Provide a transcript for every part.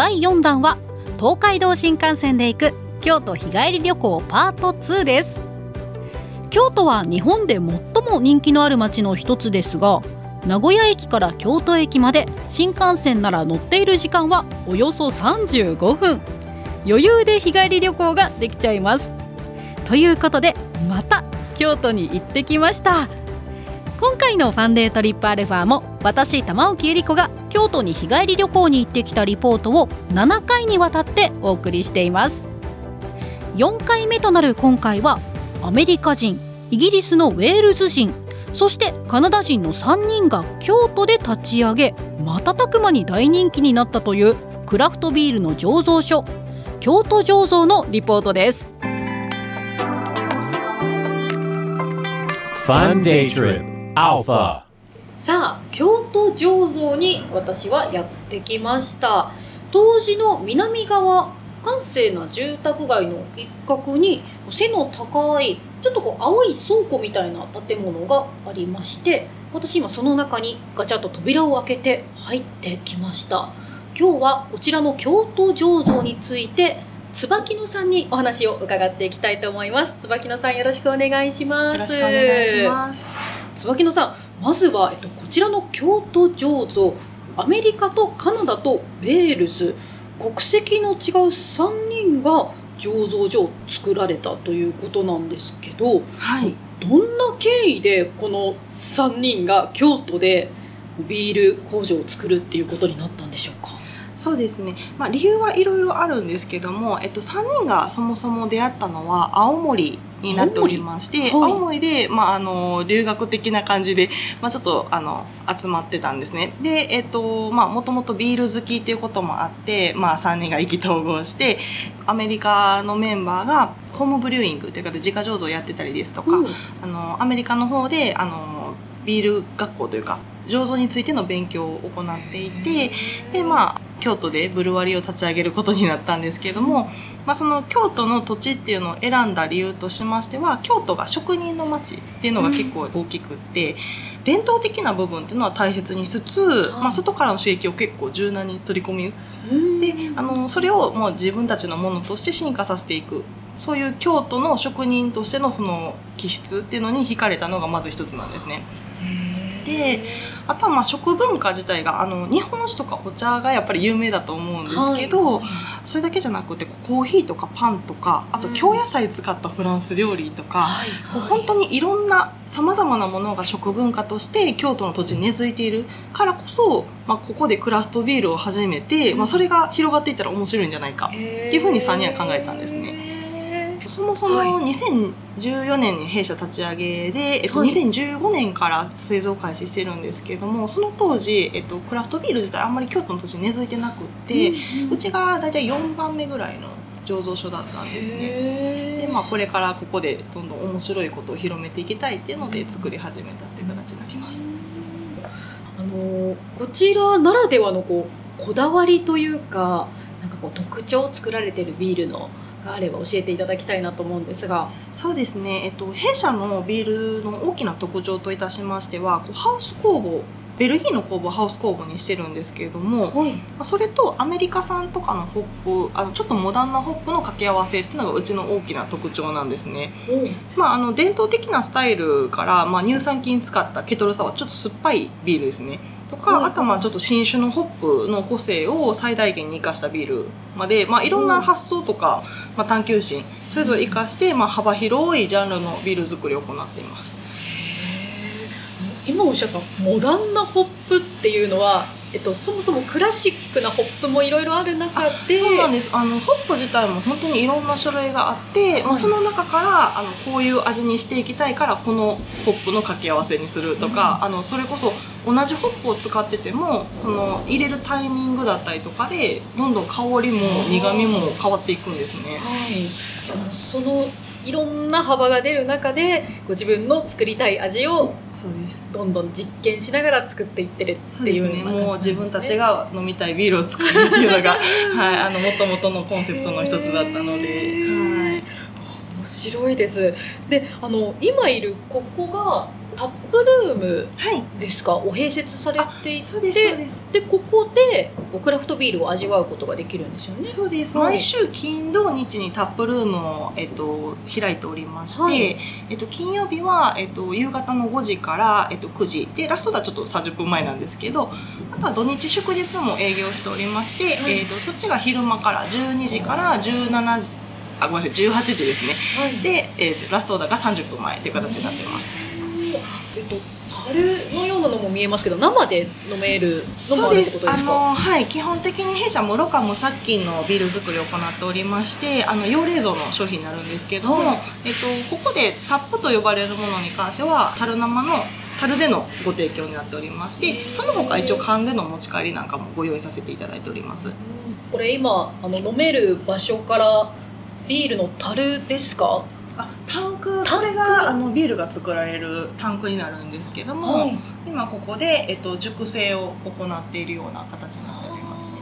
第4弾は東海道新幹線で行く京都日帰り旅行パート2です。京都は日本で最も人気のある街の一つですが名古屋駅から京都駅まで新幹線なら乗っている時間はおよそ35分。余裕で日帰り旅行ができちゃいます。ということでまた京都に行ってきました。今回のファンデートリップアルファも私玉置恵理子が京都に日帰り旅行に行ってきたリポートを7回にわたってお送りしています。4回目となる今回はアメリカ人イギリスのウェールズ人そしてカナダ人の3人が京都で立ち上げ瞬く間に大人気になったというクラフトビールの醸造所京都醸造のリポートです。Fun Day Trip. Alpha さあ京都醸造に私はやってきました。当時の南側閑静な住宅街の一角に背の高いちょっとこう青い倉庫みたいな建物がありまして私今その中にガチャッと扉を開けて入ってきました。今日はこちらの京都醸造について椿野さんにお話を伺っていきたいと思います。椿野さんよろしくお願いします。よろしくお願いします。椿野さんまずは、えっと、こちらの京都醸造アメリカとカナダとウェールズ国籍の違う3人が醸造所を作られたということなんですけどはい。どんな経緯でこの3人が京都でビール工場を作るっていうことになったんでしょうか？そうですね。まあ理由はいろいろあるんですけども、えっと3人がそもそも出会ったのは青森になっておりまして、青森？はい青森でまああの留学的な感じでまあちょっとあの集まってたんですね。で、えっとまあもともとビール好きっていうこともあって、まあ3人が意気投合して、アメリカのメンバーがホームブリューイングっていうかで自家醸造やってたりですとか、うんあのアメリカの方であのビール学校というか醸造についての勉強を行っていてでまあ京都でブルワリーを立ち上げることになったんですけれども、まあ、その京都の土地っていうのを選んだ理由としましては京都が職人の町っていうのが結構大きくって、伝統的な部分っていうのは大切にしつつ、まあ、外からの刺激を結構柔軟に取り込みうん。であのそれをもう自分たちのものとして進化させていく。そういう京都の職人としてのその気質っていうのに惹かれたのがまず一つなんですね。であとはまあ食文化自体があの日本酒とかお茶がやっぱり有名だと思うんですけど、はい。それだけじゃなくてコーヒーとかパンとかあとうん京野菜使ったフランス料理とか、う本当にいろんなさまざまなものが食文化として京都の土地に根付いているからこそ、まあ、ここでクラフトビールを始めて、まあ、それが広がっていったら面白いんじゃないかっていうふうに3人は考えたんですね。そもそも2014年に弊社立ち上げで、えっと、はい。2015年から製造開始してるんですけれどもその当時、えっと、クラフトビール自体あんまり京都の土地に根付いてなくって、うちが大体4番目ぐらいの醸造所だったんですね。でまあ、これからここでどんどん面白いことを広めていきたいっていうので作り始めたっていう形になります。あのこちらならではのこうこだわりというかなんかこう特徴を作られているビールのがあれば教えていただきたいなと思うんですが。そうですね、えっと、弊社のビールの大きな特徴といたしましてはこうハウス工房ベルギーの工房をハウス工房にしてるんですけれども、はい。まあそれとアメリカ産とかのホップあのちょっとモダンなホップの掛け合わせっていうのがうちの大きな特徴なんですね。まあ、あの伝統的なスタイルから、まあ、乳酸菌使ったケトルサワーちょっと酸っぱいビールですねとか、はいあとはまあちょっと新種のホップの個性を最大限に生かしたビールまで、まあ、いろんな発想とか、まあ、探求心それぞれ生かして、まあ、幅広いジャンルのビール作りを行っています。今おっしゃったモダンなホップっていうのはえっと、そもそもクラシックなホップもいろいろある中でそうなんです。あのホップ自体も本当にいろんな種類があって、まあ、その中からあのこういう味にしていきたいからこのホップの掛け合わせにするとか、あのそれこそ同じホップを使っててもその入れるタイミングだったりとかでどんどん香りも苦みも変わっていくんですね。はい、じゃあそのいろんな幅が出る中でご自分の作りたい味をそうです。どんどん実験しながら作っていってるっていうね、ね。もう自分たちが飲みたいビールを作るっていうのが、はい、あの元々のコンセプトの一つだったので、はい、面白いです。であの今いるここがタップルームはい、ですか？を併設されていて。そうですでここでクラフトビールを味わうことができるんですよね。そうです、はい。毎週金土日にタップルームを、えっと、開いておりまして、はい。えっと、金曜日は、えっと、夕方の5時から、えっと、9時。でラストはちょっと30分前なんですけどあとは土日祝日も営業しておりまして、はい。えっと、そっちが昼間から12時から17時あごめんなさい。18時ですね。はい。で、えーラストオーダーが30分前という形になってます。えっと樽のようなのも見えますけど生で飲めるのもあそうでするってことですか？あのはい基本的に弊社もろか無殺菌のビール作りを行っておりましてあの用冷蔵の商品になるんですけども、はい。えっと、ここでタップと呼ばれるものに関しては樽生の樽でのご提供になっておりましてその他一応缶での持ち帰りなんかもご用意させていただいております。これ今あの飲める場所からビールの樽ですか？あタンクこれがあのビールが作られるタンクになるんですけども、はい。今ここで、えっと、熟成を行っているような形になっておりますね。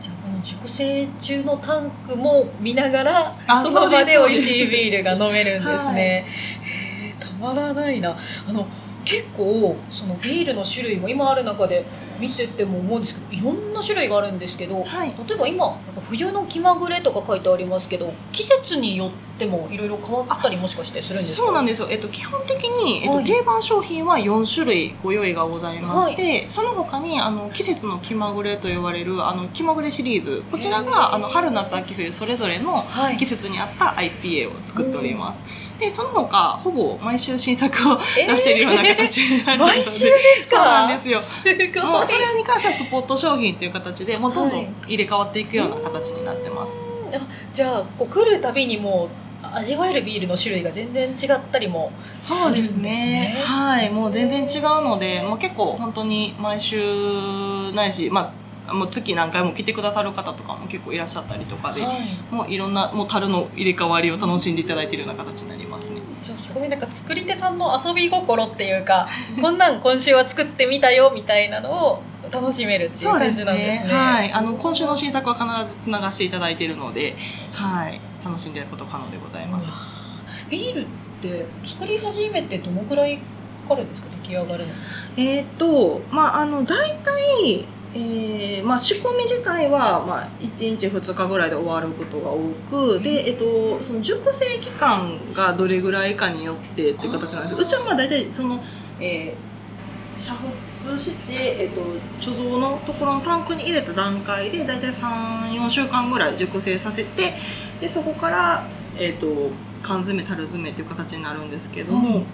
じゃあこの熟成中のタンクも見ながらあその場で美味しいビールが飲めるんですはいね。へーたまらないな。あの結構そのビールの種類も今ある中で見てても思うんですけどいろんな種類があるんですけどはい。例えば今冬の気まぐれとか書いてありますけど季節によってもいろいろ変わったりもしかしてするんですか？そうなんですよ、えっと、基本的に、えっとはい。定番商品は4種類ご用意がございまして、その他にあの季節の気まぐれと呼ばれるあの気まぐれシリーズ。こちらがあの春夏秋冬それぞれのはい。季節に合った IPA を作っております、でその他ほぼ毎週新作を えー。出しているような形になるので、毎週ですか？そうなんですよ。すごい。もうそれに関してはスポット商品という形でもうどんどはい。ん入れ替わっていくような形になってます、あじゃあこう来るたびにもう味わえるビールの種類が全然違ったりもそうですするんですね。ねはい。もう全然違うのでもう結構本当に毎週ないしまあもう月何回も来てくださる方とかも結構いらっしゃったりとかで、はい。もういろんなもう樽の入れ替わりを楽しんでいただいているような形になりますね。じゃあすごいなんか作り手さんの遊び心っていうか こんなん今週は作ってみたよみたいなのを楽しめるっていう感じなんですね。はい。あの今週の新作は必ずつながしていただいているのではい楽しんでいただくこと可能でございます、ビールって作り始めてどのくらいかかるんですか？出来上がるの。に。えっ、とまああの大体えーまあ、仕込み自体は、まあ、1日2日ぐらいで終わることが多くで、えっと、その熟成期間がどれぐらいかによってっていう形なんです。うちはまあ大体その、えー、煮沸して、えっと、貯蔵のところのタンクに入れた段階で大体34週間ぐらい熟成させてでそこから、えっと、缶詰樽詰めっていう形になるんですけども。うん。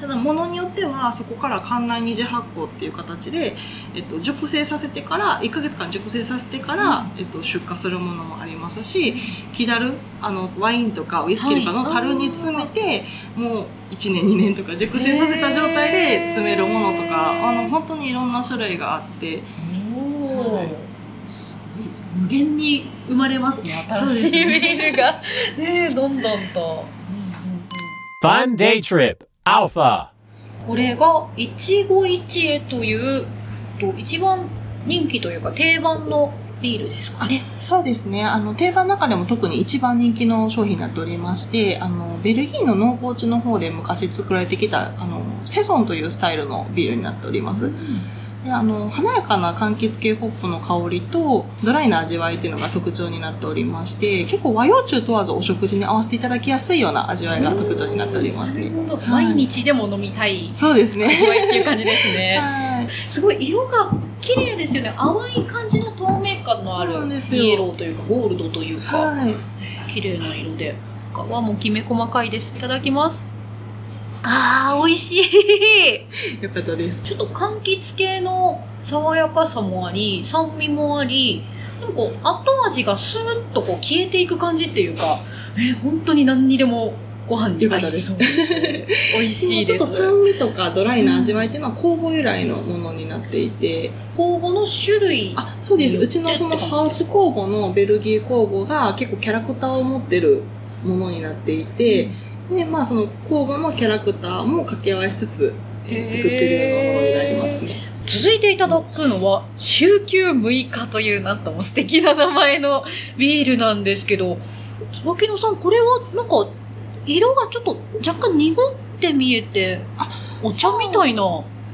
ただ物によってはそこから館内二次発酵っていう形で、えっと、熟成させてから1ヶ月間熟成させてから、えっと、出荷するものもありますし木だるあのワインとかウイスキーとかの樽に詰めて、もう1年2年とか熟成させた状態で詰めるものとか、あの本当にいろんな種類があって。おはい無限に生まれますね新しいビールが ねどんどんと。Fun day trip. Alpha. これが一期一会というと一番人気というか定番のビールですかね。そうですね。あの、定番の中でも特に一番人気の商品になっておりまして、あの、ベルギーの農耕地の方で昔作られてきた、あの、セゾンというスタイルのビールになっております。であの、華やかな柑橘系ホップの香りと、ドライな味わいっていうのが特徴になっておりまして、結構和洋中問わずお食事に合わせていただきやすいような味わいが特徴になっておりますね。はい毎日でも飲みたいそうですね。味わいっていう感じですね。はい。すごい色が綺麗ですよね。淡い感じの透明感のあるイエローというかゴールドというか、はい。綺麗な色で。皮もきめ細かいです。いただきます。あー、美味しい。よかったです。ちょっと柑橘系の爽やかさもあり、酸味もあり、なんか後味がスーッとこう消えていく感じっていうか、えー本当に何にでもご飯に合いそうです。美味しいちょっとです。酸味とかドライな味わいっていうのは酵母由来のものになっていて、酵母の種類。あ、そうです。うちのそのハウス酵母のベルギー酵母が結構キャラクターを持ってるものになっていて、で、まあその酵母のキャラクターも掛け合わせつつ作ってるようなものになりますね。続いていただくのは、週休6日というなんとも素敵な名前のビールなんですけど、椿野さん、これはなんか、色がちょっと若干濁って見えて、あお茶みたいな。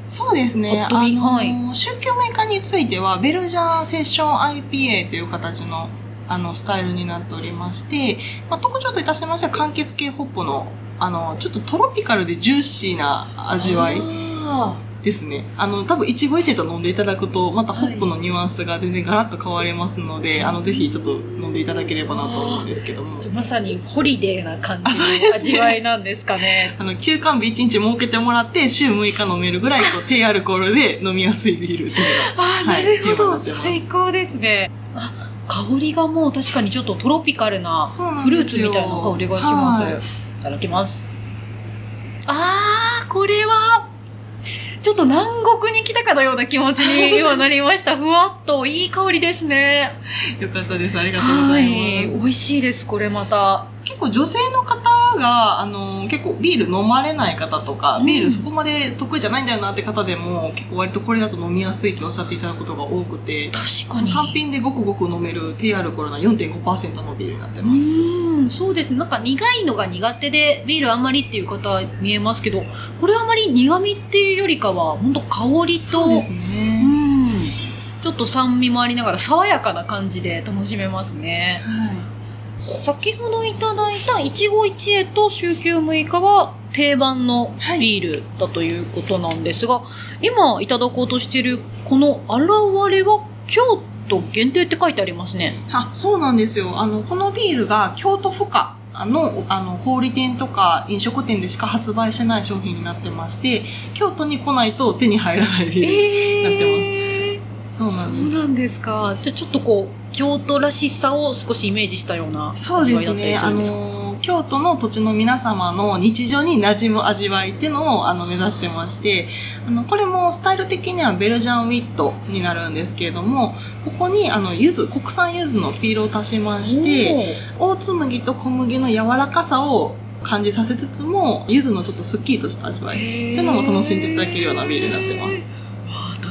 そうですね。あの、はい宗教メーカーについては、ベルジャンセッション IPA という形の、あの、スタイルになっておりまして、まあ、特徴といたしましては、柑橘系ホップの、あの、ちょっとトロピカルでジューシーな味わいあですね。あの、多分、一期一会と飲んでいただくと、またホップのニュアンスが全然ガラッと変わりますので、あの、ぜひちょっと飲んでいただければなと思うんですけども。ーまさにホリデーな感じの味わいなんですかね。あの、休館日1日設けてもらって、週6日飲めるぐらい、こう、低アルコールで飲みやすいビールっていうのが あーはいなるほど、最高ですね。あ、香りがもう確かにちょっとトロピカルなフルーツみたいな香りがします。はいい、ただきます。あー、これは、ちょっと南国に来たかのような気持ちに 今なりました。ふわっといい香りですね。よかったです。ありがとうございはい。ます。美味しいです、これまた。結構女性の方が、あの、結構ビール飲まれない方とか、うんビールそこまで得意じゃないんだよなって方でも、結構割とこれだと飲みやすいっておっしゃっていただくことが多くて、確かに。単品でごくごく飲める低アルコールな4.5%のビールになってうます。ーん、そうですね。なんか苦いのが苦手で、ビールあんまりっていう方見えますけど、これあんまり苦味っていうよりかは、本当香りと、そうですうね。ん、ちょっと酸味もありながら爽やかな感じで楽しめますね。はい。先ほどいただいた一期一会と週休6日は定番のはいビールだということなんですが、今いただこうとしているこの現れは京都限定って書いてありますね。あ、そうなんですよ。あの、このビールが京都府下の、あの、小売店とか飲食店でしか発売してない商品になってまして、京都に来ないと手に入らないビール。えなってー、そうなんです。そうなんですか。じゃあちょっとこう、京都らしさを少しイメージしたようなそう味わいだですね。あったりするんですか。の、京都の土地の皆様の日常に馴染む味わいっていうのをあの目指してまして、あの、これもスタイル的にはベルジャンウィットになるんですけれども、ここにあの、柚子、国産柚子のピールを足しまして、オーツ麦と小麦の柔らかさを感じさせつつも、柚子のちょっとスッキリとした味わいっていうのも楽しんでいただけるようなビールになってます。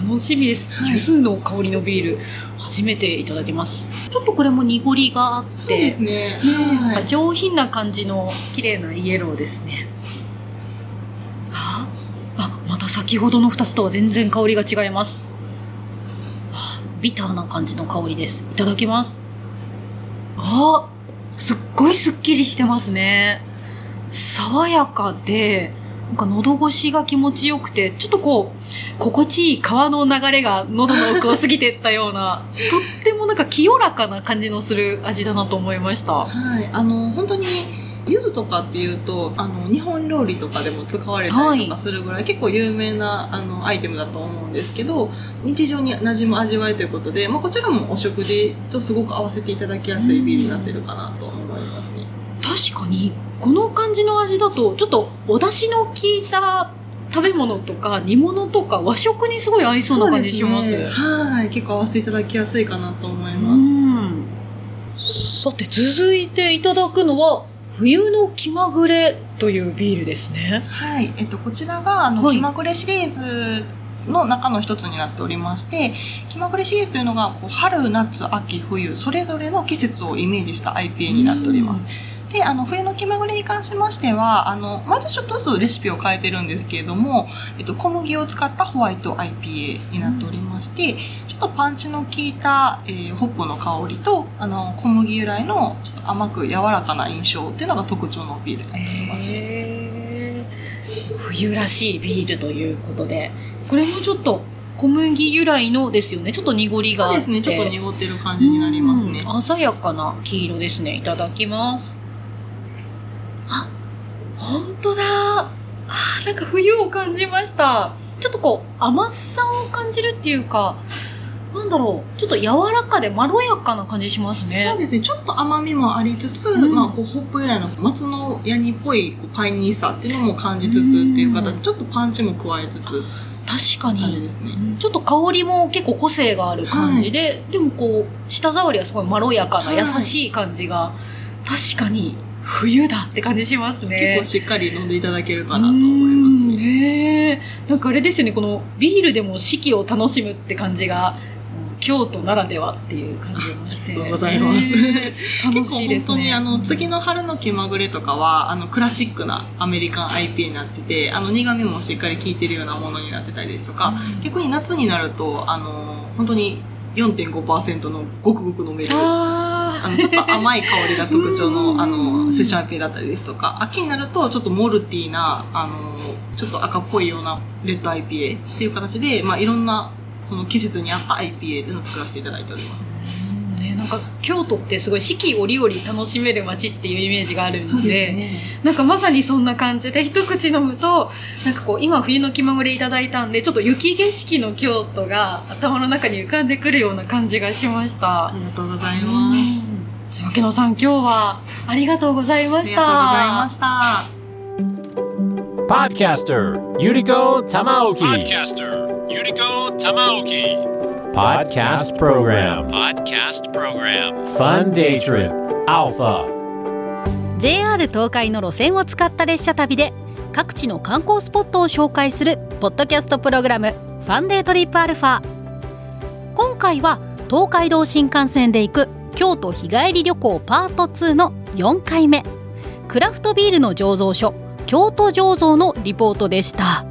楽しみです。はい柚子の香りのビール、初めていただきます。ちょっとこれも濁りがあって、そうですね。なんかはい。上品な感じの綺麗なイエローですね。あ、あ、また先ほどの2つとは全然香りが違います。あビターな感じの香りです。いただきます。あ、すっごいスッキリしてますね。爽やかで、なんか喉越しが気持ちよくて、ちょっとこう、心地いい川の流れが喉の奥を過ぎてったような、とってもなんか清らかな感じのする味だなと思いました。はい。あの、本当に、柚子とかっていうと、あの、日本料理とかでも使われたりとかするぐらい、結構有名な、あの、アイテムだと思うんですけど、日常に馴染む味わいということで、まあ、こちらもお食事とすごく合わせていただきやすいビールになってるかなと思いますね。確かに、この感じの味だと、ちょっとお出汁の効いた食べ物とか煮物とか和食にすごい合いそうな感じします。ねはい。結構合わせていただきやすいかなと思いうます。ん。さて、続いていただくのは、冬の気まぐれというビールですね。はい。えっと、こちらが、あの、はい気まぐれシリーズの中の一つになっておりまして、気まぐれシリーズというのが、こう春、夏、秋、冬、それぞれの季節をイメージした IPA になっております。で、あの、冬の気まぐれに関しましては、あの、毎年ちょっとずつレシピを変えてるんですけれども、えっと、小麦を使ったホワイト IPA になっておりまして、ちょっとパンチの効いた、えーホップの香りと、あの、小麦由来のちょっと甘く柔らかな印象っていうのが特徴のビールになっております。へー冬らしいビールということで、これもちょっと小麦由来のですよね。ちょっと濁りがあって。そうですね。ちょっと濁ってる感じになりますね。うん鮮やかな黄色ですね。いただきます。あ、ほんとだ。あなんか冬を感じました。ちょっとこう甘さを感じるっていうかなんだろう。ちょっと柔らかでまろやかな感じしますね。そうですね。ちょっと甘みもありつつ、うん。まあ、こうホップ由来の松のヤニっぽいパイニーさっていうのも感じつつっていう形で、うん。ちょっとパンチも加えつつ確か感じにですね。ちょっと香りも結構個性がある感じで、でもこう舌触りはすごいまろやかなはい。優しい感じが確かに冬だって感じしますね。結構しっかり飲んでいただけるかなと思います。うんね。ねえなんかあれですよねこのビールでも四季を楽しむって感じがうん京都ならではっていう感じもして。ありがとうございます。楽結構しいですね。本当にあの次の春の気まぐれとかはあのクラシックなアメリカン IPA になっててあの苦味もしっかり効いてるようなものになってたりですとか、逆に夏になるとあの本当に4.5%のごくごく飲めるああのちょっと甘い香りが特徴うんのあのセッション IPA だったりですとか秋になるとちょっとモルティーなあのちょっと赤っぽいようなレッド IPA っていう形で、まあ、いろんなその季節に合った IPA っていうのを作らせていただいております。なんか京都ってすごい四季折々楽しめる街っていうイメージがあるのでね。なんかまさにそんな感じで一口飲むとなんかこう今冬の気まぐれいただいたんでちょっと雪景色の京都が頭の中に浮かんでくるような感じがしましたあ。りがとうございます。つばけのさん今日はありがとうございまありした。がとうございました。Podcaster Yuriko Tamaoki. Podcaster Yuriko Tamaoki. Podcast Program. Podcast Program. Fun Day Trip Alpha. JR 東海の路線を使った列車旅で各地の観光スポットを紹介するポッドキャストプログラム「ファンデートリップアルファ」今回は東海道新幹線で行く京都日帰り旅行パート2の4回目。クラフトビールの醸造所京都醸造のリポートでした。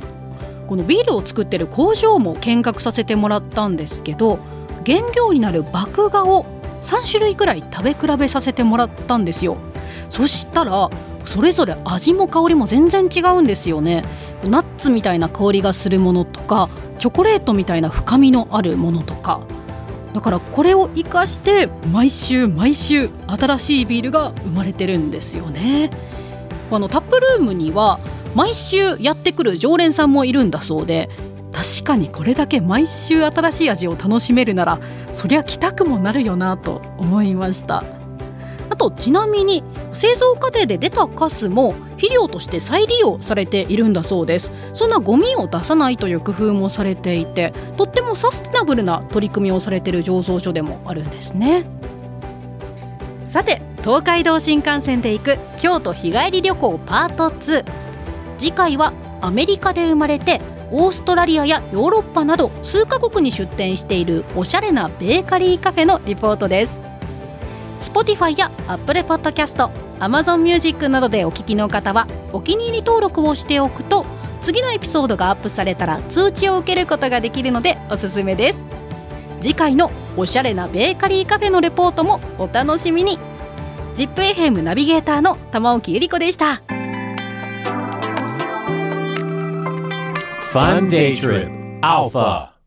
このビールを作ってる工場も見学させてもらったんですけど原料になる麦芽を3種類くらい食べ比べさせてもらったんですよ。そしたらそれぞれ味も香りも全然違うんですよね。ナッツみたいな香りがするものとかチョコレートみたいな深みのあるものとか。だからこれを生かして毎週毎週新しいビールが生まれてるんですよね。あのタップルームには毎週やってくる常連さんもいるんだそうで確かにこれだけ毎週新しい味を楽しめるならそりゃ来たくもなるよなと思いました。とちなみに製造過程で出たカスも肥料として再利用されているんだそうです。そんなゴミを出さないという工夫もされていてとってもサステナブルな取り組みをされている醸造所でもあるんですね。さて東海道新幹線で行く京都日帰り旅行パート2次回はアメリカで生まれてオーストラリアやヨーロッパなど数カ国に出店しているおしゃれなベーカリーカフェのリポートです。Spotify や Apple Podcast、Amazon Music などでお聞きの方はお気に入り登録をしておくと次のエピソードがアップされたら通知を受けることができるのでおすすめです次回のおしゃれなベーカリーカフェのレポートもお楽しみに ZIPFM ナビゲーターの玉置ゆり子でした Fun Day Trip Alpha.